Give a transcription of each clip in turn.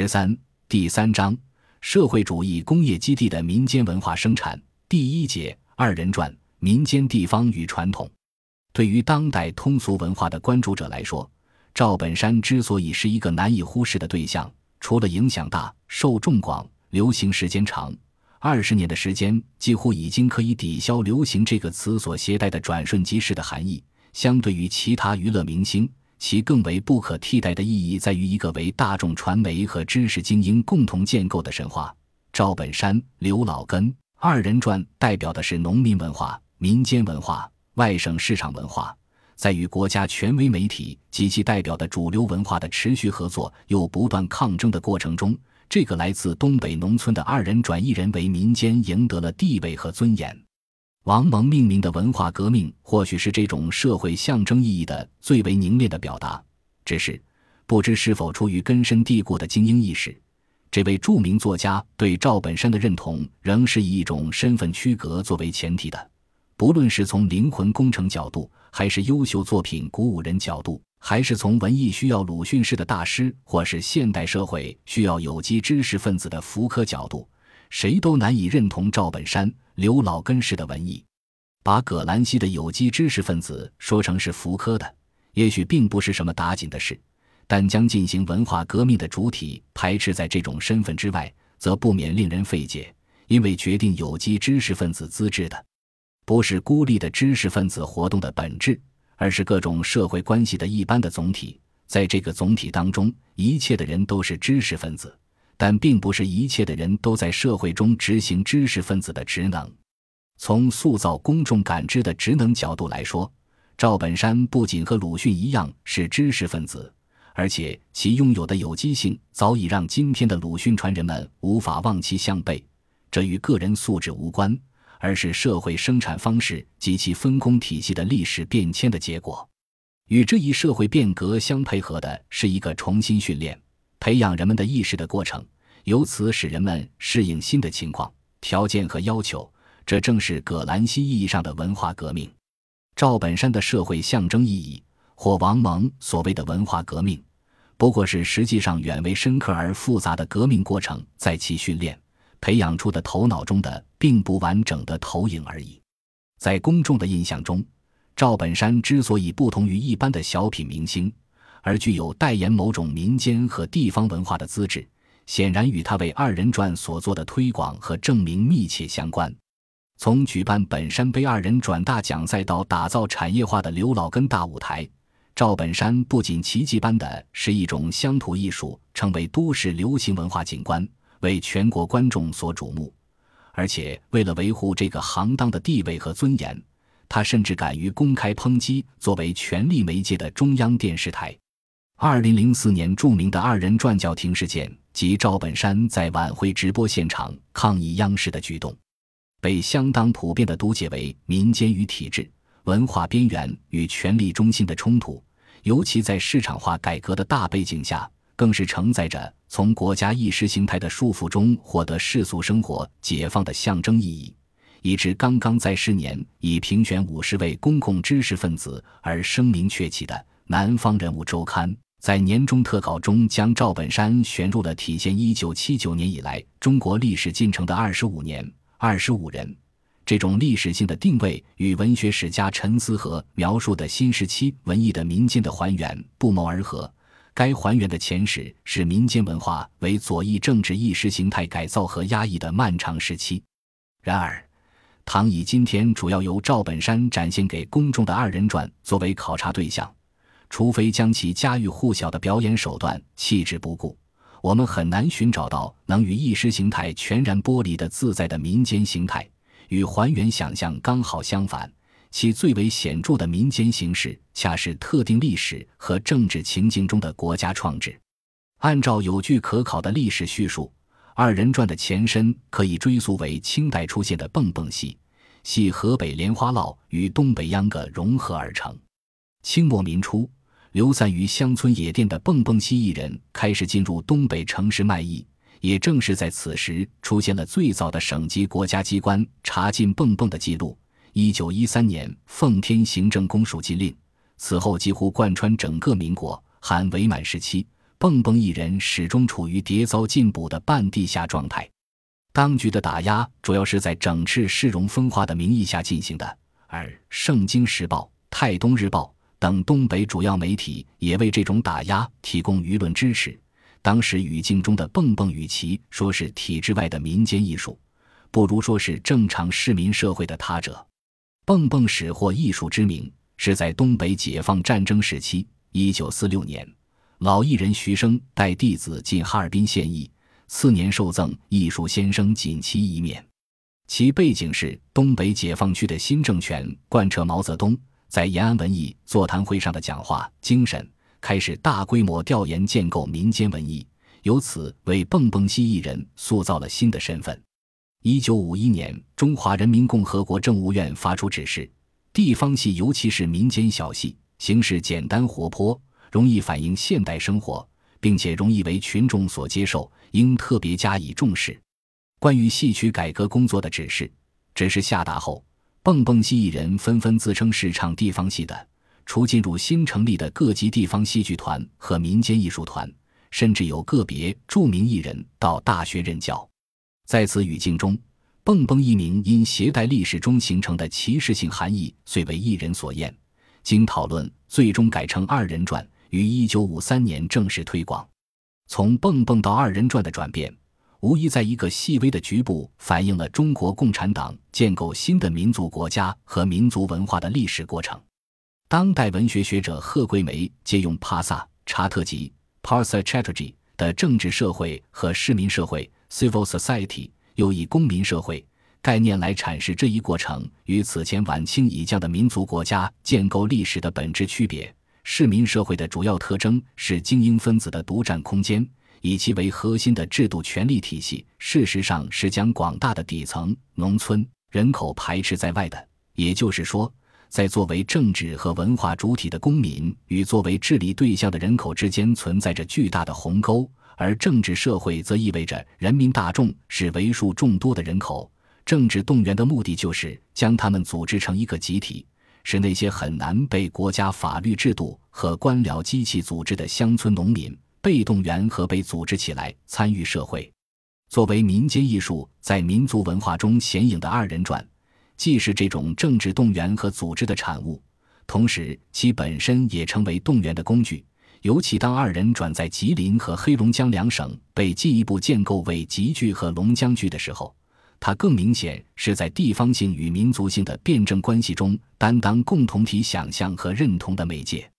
十三第三章社会主义工业基地的民间文化生产第一节二人转民间地方与传统。对于当代通俗文化的关注者来说，赵本山之所以是一个难以忽视的对象，除了影响大、受众广、流行时间长，二十年的时间几乎已经可以抵消“流行”这个词所携带的转瞬即逝的含义。相对于其他娱乐明星。其更为不可替代的意义在于一个为大众传媒和知识精英共同建构的神话。赵本山、刘老根二人转代表的是农民文化、民间文化、外省市场文化，在与国家权威媒体及其代表的主流文化的持续合作又不断抗争的过程中，这个来自东北农村的二人转艺人为民间赢得了地位和尊严。王蒙命名的文化革命，或许是这种社会象征意义的最为凝练的表达。只是，不知是否出于根深蒂固的精英意识，这位著名作家对赵本山的认同，仍是以一种身份区隔作为前提的。不论是从灵魂工程角度，还是优秀作品鼓舞人角度，还是从文艺需要鲁迅式的大师，或是现代社会需要有机知识分子的福柯角度。谁都难以认同赵本山、刘老根式的文艺，把葛兰西的有机知识分子说成是福柯的，也许并不是什么打紧的事，但将进行文化革命的主体排斥在这种身份之外，则不免令人费解。因为决定有机知识分子资质的，不是孤立的知识分子活动的本质，而是各种社会关系的一般的总体，在这个总体当中，一切的人都是知识分子。但并不是一切的人都在社会中执行知识分子的职能。从塑造公众感知的职能角度来说，赵本山不仅和鲁迅一样是知识分子，而且其拥有的有机性早已让今天的鲁迅传人们无法望其项背。这与个人素质无关，而是社会生产方式及其分工体系的历史变迁的结果。与这一社会变革相配合的是一个重新训练。培养人们的意识的过程，由此使人们适应新的情况、条件和要求。这正是葛兰西意义上的文化革命。赵本山的社会象征意义，或王蒙所谓的文化革命，不过是实际上远为深刻而复杂的革命过程在其训练、培养出的头脑中的并不完整的投影而已。在公众的印象中，赵本山之所以不同于一般的小品明星。而具有代言某种民间和地方文化的资质，显然与他为二人转所做的推广和证明密切相关。从举办本山杯二人转大奖赛到打造产业化的刘老根大舞台，赵本山不仅奇迹般的是一种乡土艺术，成为都市流行文化景观，为全国观众所瞩目，而且为了维护这个行当的地位和尊严，他甚至敢于公开抨击作为权力媒介的中央电视台。二零零四年著名的二人转叫停事件及赵本山在晚会直播现场抗议央视的举动，被相当普遍的读解为民间与体制、文化边缘与权力中心的冲突。尤其在市场化改革的大背景下，更是承载着从国家意识形态的束缚中获得世俗生活解放的象征意义。以致刚刚在十年以评选五十位公共知识分子而声名鹊起的《南方人物周刊》。在年终特稿中，将赵本山选入了体现一九七九年以来中国历史进程的二十五年、二十五人。这种历史性的定位与文学史家陈思和描述的新时期文艺的民间的还原不谋而合。该还原的前史是民间文化为左翼政治意识形态改造和压抑的漫长时期。然而，唐以今天主要由赵本山展现给公众的二人转作为考察对象。除非将其家喻户晓的表演手段弃之不顾，我们很难寻找到能与意识形态全然剥离的自在的民间形态。与还原想象刚好相反，其最为显著的民间形式，恰是特定历史和政治情境中的国家创制。按照有据可考的历史叙述，二人转的前身可以追溯为清代出现的蹦蹦戏，系河北莲花落与东北秧歌融合而成。清末民初。流散于乡村野店的蹦蹦戏艺人开始进入东北城市卖艺，也正是在此时出现了最早的省级国家机关查禁蹦蹦的记录。一九一三年，奉天行政公署禁令，此后几乎贯穿整个民国、汉伪满时期，蹦蹦艺人始终处于迭遭禁捕的半地下状态。当局的打压主要是在整治市容风化的名义下进行的，而《圣经时报》《泰东日报》等东北主要媒体也为这种打压提供舆论支持。当时语境中的蹦蹦，与其说是体制外的民间艺术，不如说是正常市民社会的他者。蹦蹦始获艺术之名，是在东北解放战争时期。一九四六年，老艺人徐生带弟子进哈尔滨献艺。次年受赠艺术先生锦旗一面，其背景是东北解放区的新政权贯彻毛泽东在延安文艺座谈会上的讲话精神，开始大规模调研建构民间文艺，由此为蹦蹦戏艺人塑造了新的身份。一九五一年，中华人民共和国政务院发出指示，地方戏尤其是民间小戏，形式简单活泼，容易反映现代生活。并且容易为群众所接受，应特别加以重视。关于戏曲改革工作的指示，指示下达后，蹦蹦戏艺人纷纷自称是唱地方戏的，除进入新成立的各级地方戏剧团和民间艺术团，甚至有个别著名艺人到大学任教。在此语境中，蹦蹦一名因携带历史中形成的歧视性含义，遂为艺人所厌。经讨论，最终改成二人转。于一九五三年正式推广，从蹦蹦到二人转的转变，无疑在一个细微的局部反映了中国共产党建构新的民族国家和民族文化的历史过程。当代文学学者贺桂梅借用帕萨查特吉 （Parsa Chatterjee） 的政治社会和市民社会 （Civil Society），又以公民社会概念来阐释这一过程与此前晚清以降的民族国家建构历史的本质区别。市民社会的主要特征是精英分子的独占空间，以其为核心的制度权力体系，事实上是将广大的底层农村人口排斥在外的。也就是说，在作为政治和文化主体的公民与作为治理对象的人口之间存在着巨大的鸿沟，而政治社会则意味着人民大众是为数众多的人口，政治动员的目的就是将他们组织成一个集体。使那些很难被国家法律制度和官僚机器组织的乡村农民被动员和被组织起来参与社会。作为民间艺术在民族文化中显影的二人转，既是这种政治动员和组织的产物，同时其本身也成为动员的工具。尤其当二人转在吉林和黑龙江两省被进一步建构为吉剧和龙江剧的时候。它更明显是在地方性与民族性的辩证关系中担当共同体想象和认同的媒介。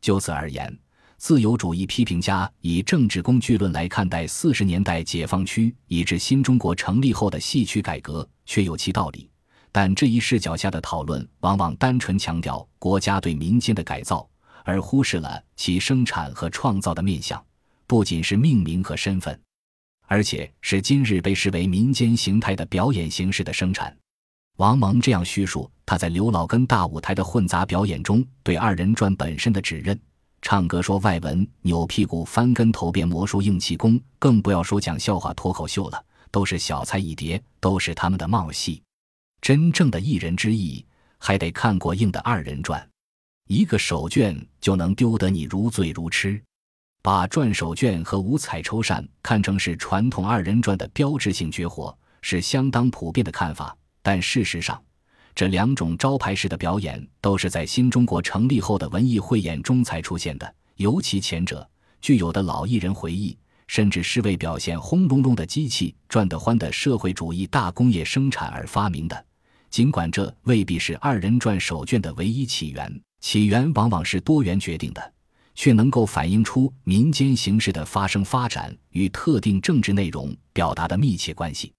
就此而言，自由主义批评家以政治工具论来看待四十年代解放区以至新中国成立后的戏曲改革，确有其道理。但这一视角下的讨论，往往单纯强调国家对民间的改造，而忽视了其生产和创造的面向，不仅是命名和身份。而且是今日被视为民间形态的表演形式的生产。王蒙这样叙述他在刘老根大舞台的混杂表演中对二人转本身的指认：唱歌说外文、扭屁股、翻跟头、变魔术、硬气功，更不要说讲笑话、脱口秀了，都是小菜一碟，都是他们的冒戏。真正的艺人之艺，还得看过硬的二人转，一个手绢就能丢得你如醉如痴。把转手绢和五彩绸扇看成是传统二人转的标志性绝活，是相当普遍的看法。但事实上，这两种招牌式的表演都是在新中国成立后的文艺汇演中才出现的。尤其前者，具有的老艺人回忆，甚至是为表现轰隆隆的机器转得欢的社会主义大工业生产而发明的。尽管这未必是二人转手绢的唯一起源，起源往往是多元决定的。却能够反映出民间形式的发生发展与特定政治内容表达的密切关系。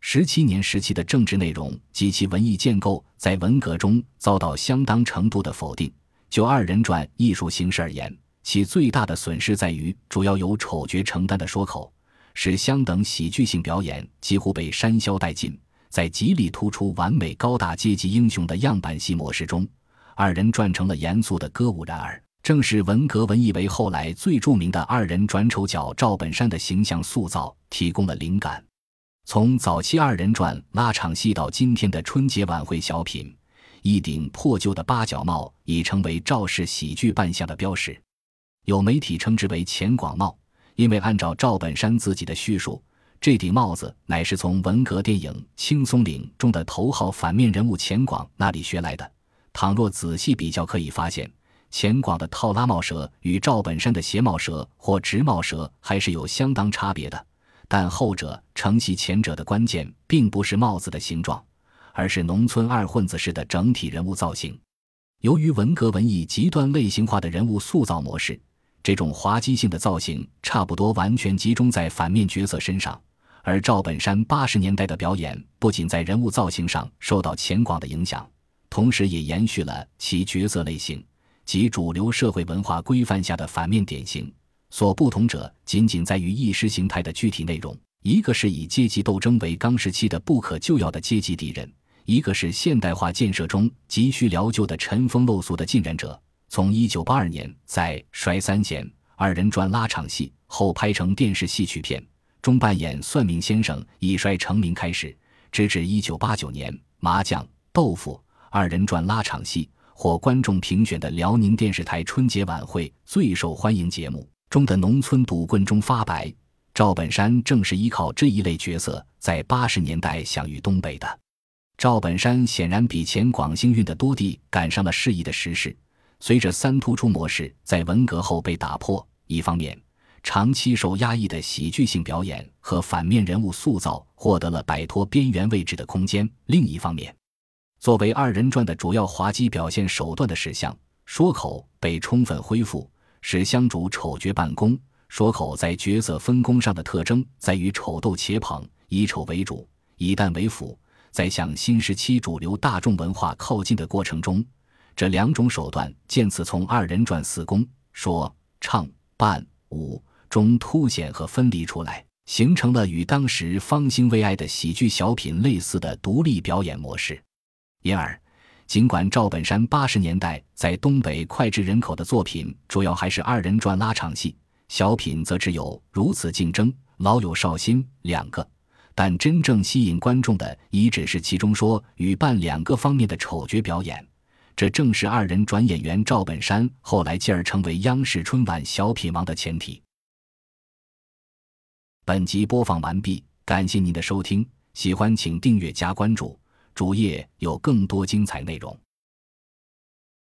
十七年时期的政治内容及其文艺建构，在文革中遭到相当程度的否定。就二人转艺术形式而言，其最大的损失在于主要由丑角承担的说口，使相等喜剧性表演几乎被删消殆尽。在极力突出完美高大阶级英雄的样板戏模式中，二人转成了严肃的歌舞。然而。正是文革文艺为后来最著名的二人转丑角赵本山的形象塑造提供了灵感。从早期二人转拉场戏到今天的春节晚会小品，一顶破旧的八角帽已成为赵氏喜剧扮相的标识。有媒体称之为钱广帽，因为按照赵本山自己的叙述，这顶帽子乃是从文革电影《青松岭》中的头号反面人物钱广那里学来的。倘若仔细比较，可以发现钱广的套拉帽舌与赵本山的斜帽舌或直帽舌还是有相当差别的。但后者承袭前者的关键，并不是帽子的形状，而是农村二混子式的整体人物造型。由于文革文艺极端类型化的人物塑造模式，这种滑稽性的造型差不多完全集中在反面角色身上。而赵本山八十年代的表演，不仅在人物造型上受到钱广的影响，同时也延续了其角色类型及主流社会文化规范下的反面典型。所不同者，仅仅在于意识形态的具体内容。一个是以阶级斗争为纲时期的不可救药的阶级敌人，一个是现代化建设中急需疗救的尘封陋俗的浸染者。从一九八二年在《摔三弦》二人转拉场戏后拍成电视戏曲片中扮演算命先生以摔成名开始，直至一九八九年《麻将豆腐》二人转拉场戏获观众评选的辽宁电视台春节晚会最受欢迎节目。中的农村赌棍中发白，赵本山正是依靠这一类角色在八十年代享誉东北的。赵本山显然比前广幸运的多地赶上了适宜的时势。随着三突出模式在文革后被打破，一方面，长期受压抑的喜剧性表演和反面人物塑造获得了摆脱边缘位置的空间；另一方面，作为二人转的主要滑稽表现手段的史相说口被充分恢复。使香主丑角办公，说口在角色分工上的特征在于丑斗且捧，以丑为主，以旦为辅。在向新时期主流大众文化靠近的过程中，这两种手段渐次从二人转四宫说、唱、扮、舞中凸显和分离出来，形成了与当时方兴未艾的喜剧小品类似的独立表演模式。因而。尽管赵本山八十年代在东北脍炙人口的作品主要还是二人转拉场戏，小品则只有如此竞争、老友少新两个，但真正吸引观众的已只是其中说与扮两个方面的丑角表演。这正是二人转演员赵本山后来继而成为央视春晚小品王的前提。本集播放完毕，感谢您的收听，喜欢请订阅加关注。主页有更多精彩内容。